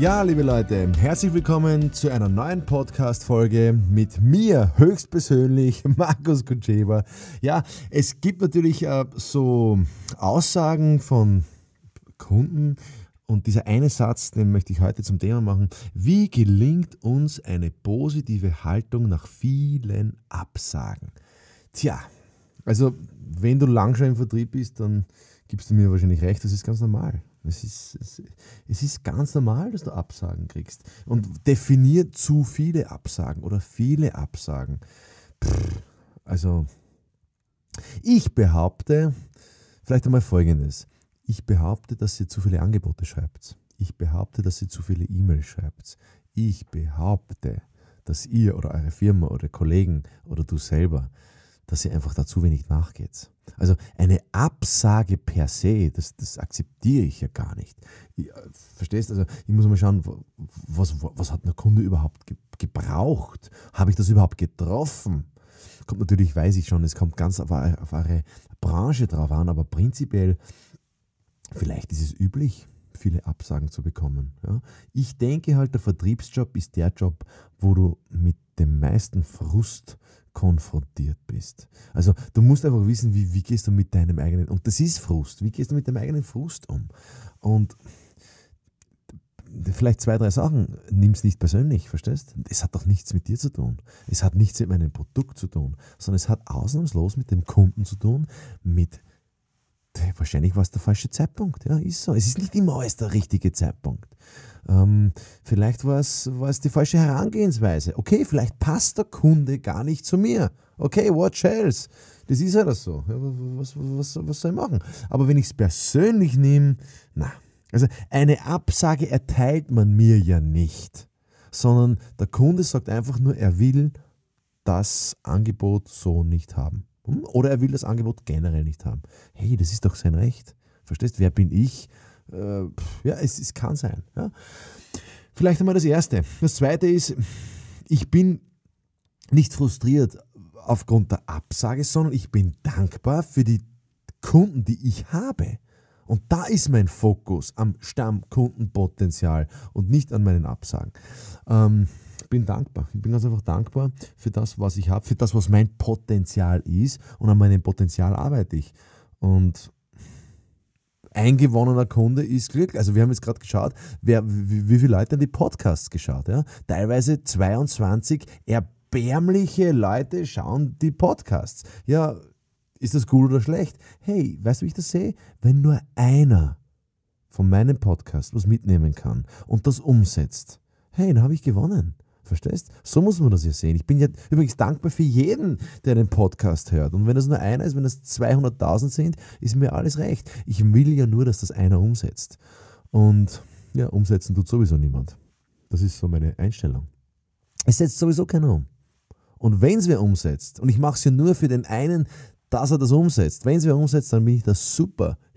Ja, liebe Leute, herzlich willkommen zu einer neuen Podcast-Folge mit mir höchstpersönlich, Markus Kutscheber. Ja, es gibt natürlich äh, so Aussagen von Kunden und dieser eine Satz, den möchte ich heute zum Thema machen. Wie gelingt uns eine positive Haltung nach vielen Absagen? Tja, also wenn du lang schon im Vertrieb bist, dann gibst du mir wahrscheinlich recht, das ist ganz normal. Es ist, es, es ist ganz normal, dass du Absagen kriegst. Und definiert zu viele Absagen oder viele Absagen. Pff, also, ich behaupte, vielleicht einmal Folgendes. Ich behaupte, dass ihr zu viele Angebote schreibt. Ich behaupte, dass ihr zu viele E-Mails schreibt. Ich behaupte, dass ihr oder eure Firma oder Kollegen oder du selber dass ihr einfach da zu wenig nachgeht. Also eine Absage per se, das, das akzeptiere ich ja gar nicht. Ich, äh, verstehst? Also ich muss mal schauen, was, was hat der Kunde überhaupt gebraucht? Habe ich das überhaupt getroffen? Kommt natürlich, weiß ich schon, es kommt ganz auf, auf eure Branche drauf an, aber prinzipiell, vielleicht ist es üblich, viele Absagen zu bekommen. Ja? Ich denke halt, der Vertriebsjob ist der Job, wo du mit dem meisten Frust konfrontiert bist. Also du musst einfach wissen, wie, wie gehst du mit deinem eigenen, und das ist Frust, wie gehst du mit deinem eigenen Frust um? Und vielleicht zwei, drei Sachen, nimm es nicht persönlich, verstehst? Es hat doch nichts mit dir zu tun. Es hat nichts mit meinem Produkt zu tun, sondern es hat ausnahmslos mit dem Kunden zu tun, mit wahrscheinlich war es der falsche Zeitpunkt. Ja, ist so. Es ist nicht immer alles der richtige Zeitpunkt. Ähm, vielleicht war es, die falsche Herangehensweise. Okay, vielleicht passt der Kunde gar nicht zu mir. Okay, what else? Das ist halt so. Ja, was, was, was soll ich machen? Aber wenn ich es persönlich nehme, na, also eine Absage erteilt man mir ja nicht, sondern der Kunde sagt einfach nur, er will das Angebot so nicht haben. Hm? Oder er will das Angebot generell nicht haben. Hey, das ist doch sein Recht. Verstehst? Wer bin ich? Äh, ja, es, es kann sein. Ja. Vielleicht einmal das Erste. Das Zweite ist, ich bin nicht frustriert aufgrund der Absage, sondern ich bin dankbar für die Kunden, die ich habe. Und da ist mein Fokus am Stammkundenpotenzial und nicht an meinen Absagen. Ähm, bin dankbar. Ich bin ganz einfach dankbar für das, was ich habe, für das, was mein Potenzial ist. Und an meinem Potenzial arbeite ich. Und ein gewonnener Kunde ist Glück. Also wir haben jetzt gerade geschaut, wer, wie, wie viele Leute haben die Podcasts geschaut. Ja? Teilweise 22 erbärmliche Leute schauen die Podcasts. Ja, ist das gut oder schlecht? Hey, weißt du, wie ich das sehe? Wenn nur einer von meinem Podcast was mitnehmen kann und das umsetzt, hey, dann habe ich gewonnen. Verstehst? So muss man das ja sehen. Ich bin ja übrigens dankbar für jeden, der den Podcast hört. Und wenn es nur einer ist, wenn es 200.000 sind, ist mir alles recht. Ich will ja nur, dass das einer umsetzt. Und ja, umsetzen tut sowieso niemand. Das ist so meine Einstellung. Es setzt sowieso keiner um. Und wenn es wer umsetzt, und ich mache es ja nur für den einen, dass er das umsetzt, wenn es wer umsetzt, dann bin ich der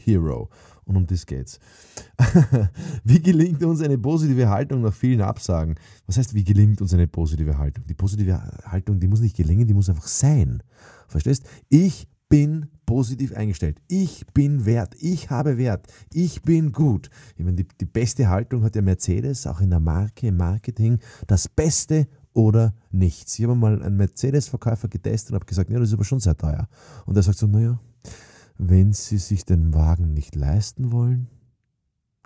Superhero. Und um das geht's. wie gelingt uns eine positive Haltung nach vielen Absagen? Was heißt, wie gelingt uns eine positive Haltung? Die positive Haltung, die muss nicht gelingen, die muss einfach sein. Verstehst? Ich bin positiv eingestellt. Ich bin wert. Ich habe Wert. Ich bin gut. Ich meine, die, die beste Haltung hat ja Mercedes, auch in der Marke, im Marketing. Das Beste oder nichts. Ich habe mal einen Mercedes-Verkäufer getestet und habe gesagt, ja, das ist aber schon sehr teuer. Und er sagt so, naja, wenn sie sich den Wagen nicht leisten wollen?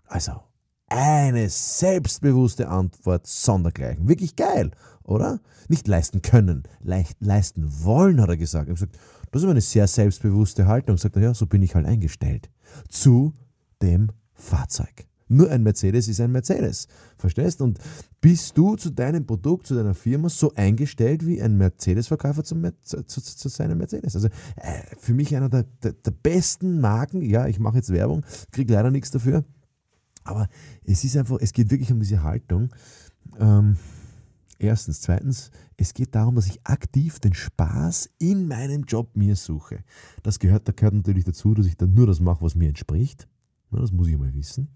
Also, eine selbstbewusste Antwort sondergleichen. Wirklich geil, oder? Nicht leisten können, leicht leisten wollen, hat er gesagt. Er hat gesagt, das ist eine sehr selbstbewusste Haltung. Sagt er, ja, so bin ich halt eingestellt. Zu dem Fahrzeug. Nur ein Mercedes ist ein Mercedes. Verstehst? Und bist du zu deinem Produkt, zu deiner Firma so eingestellt wie ein Mercedes-Verkäufer zu, zu, zu, zu, seinem Mercedes? Also äh, für mich einer der, der, der, besten Marken. Ja, ich mache jetzt Werbung, kriege leider nichts dafür. Aber es ist einfach, es geht wirklich um diese Haltung. Ähm, Erstens. Zweitens, es geht darum, dass ich aktiv den Spaß in meinem Job mir suche. Das gehört, da gehört natürlich dazu, dass ich dann nur das mache, was mir entspricht. Das muss ich mal wissen.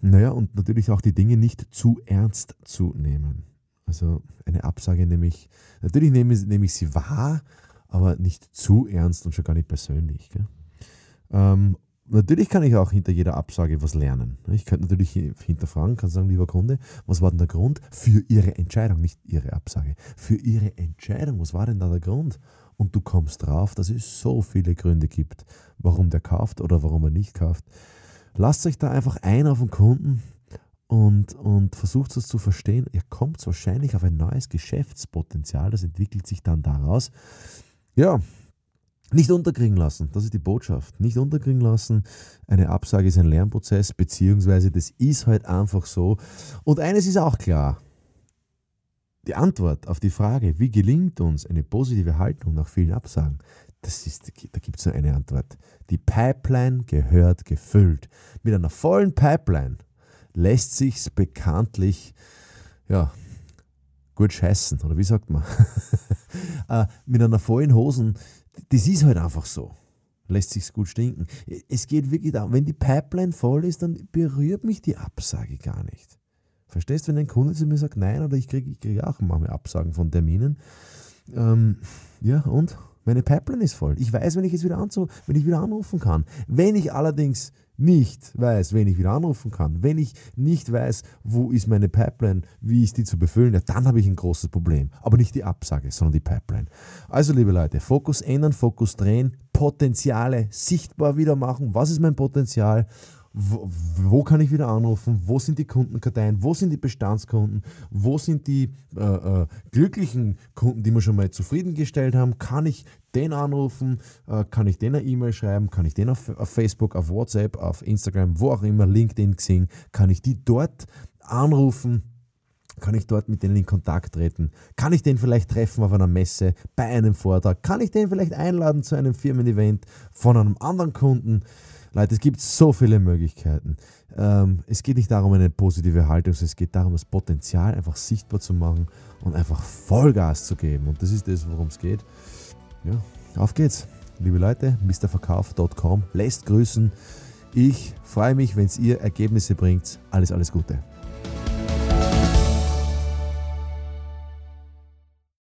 Naja, und natürlich auch die Dinge nicht zu ernst zu nehmen. Also eine Absage nehme ich, natürlich nehme, nehme ich sie wahr, aber nicht zu ernst und schon gar nicht persönlich. Ähm, natürlich kann ich auch hinter jeder Absage was lernen. Ich könnte natürlich hinterfragen, kann sagen, lieber Kunde, was war denn der Grund für Ihre Entscheidung, nicht Ihre Absage, für Ihre Entscheidung, was war denn da der Grund? Und du kommst drauf, dass es so viele Gründe gibt, warum der kauft oder warum er nicht kauft. Lasst euch da einfach ein auf den Kunden und, und versucht es zu verstehen. Ihr kommt wahrscheinlich auf ein neues Geschäftspotenzial, das entwickelt sich dann daraus. Ja, nicht unterkriegen lassen, das ist die Botschaft. Nicht unterkriegen lassen. Eine Absage ist ein Lernprozess, beziehungsweise das ist halt einfach so. Und eines ist auch klar. Die Antwort auf die Frage, wie gelingt uns eine positive Haltung nach vielen Absagen, das ist, da gibt es nur eine Antwort. Die Pipeline gehört gefüllt. Mit einer vollen Pipeline lässt sich bekanntlich ja, gut scheißen, oder wie sagt man? äh, mit einer vollen Hosen das ist halt einfach so. Lässt sich gut stinken. Es geht wirklich darum, wenn die Pipeline voll ist, dann berührt mich die Absage gar nicht. Verstehst du, wenn ein Kunde zu mir sagt, nein, oder ich kriege ich krieg auch manchmal Absagen von Terminen. Ähm, ja, und? Meine Pipeline ist voll. Ich weiß, wenn ich es wieder anzu, wenn ich wieder anrufen kann. Wenn ich allerdings nicht weiß, wen ich wieder anrufen kann, wenn ich nicht weiß, wo ist meine Pipeline, wie ist die zu befüllen, ja, dann habe ich ein großes Problem. Aber nicht die Absage, sondern die Pipeline. Also, liebe Leute, Fokus ändern, Fokus drehen, Potenziale sichtbar wieder machen. Was ist mein Potenzial? Wo, wo, kann ich wieder anrufen, wo sind die Kundenkarteien, wo sind die Bestandskunden, wo sind die äh, äh, glücklichen Kunden, die wir schon mal zufriedengestellt haben, kann ich den anrufen, äh, kann ich den eine E-Mail schreiben, kann ich den auf, auf, Facebook, auf WhatsApp, auf Instagram, wo auch immer, LinkedIn, Xing, kann ich die dort anrufen, kann ich dort mit denen in Kontakt treten? Kann ich den vielleicht treffen auf einer Messe, bei einem Vortrag? Kann ich den vielleicht einladen zu einem Firmen-Event von einem anderen Kunden? Leute, es gibt so viele Möglichkeiten. Ähm, es geht nicht darum, eine positive Haltung, es geht darum, das Potenzial einfach sichtbar zu machen und einfach Vollgas zu geben. Und das ist das, worum es geht. Ja, auf geht's. Liebe Leute, mrverkauf.com lässt grüßen. Ich freue mich, wenn es ihr Ergebnisse bringt. Alles, alles Gute.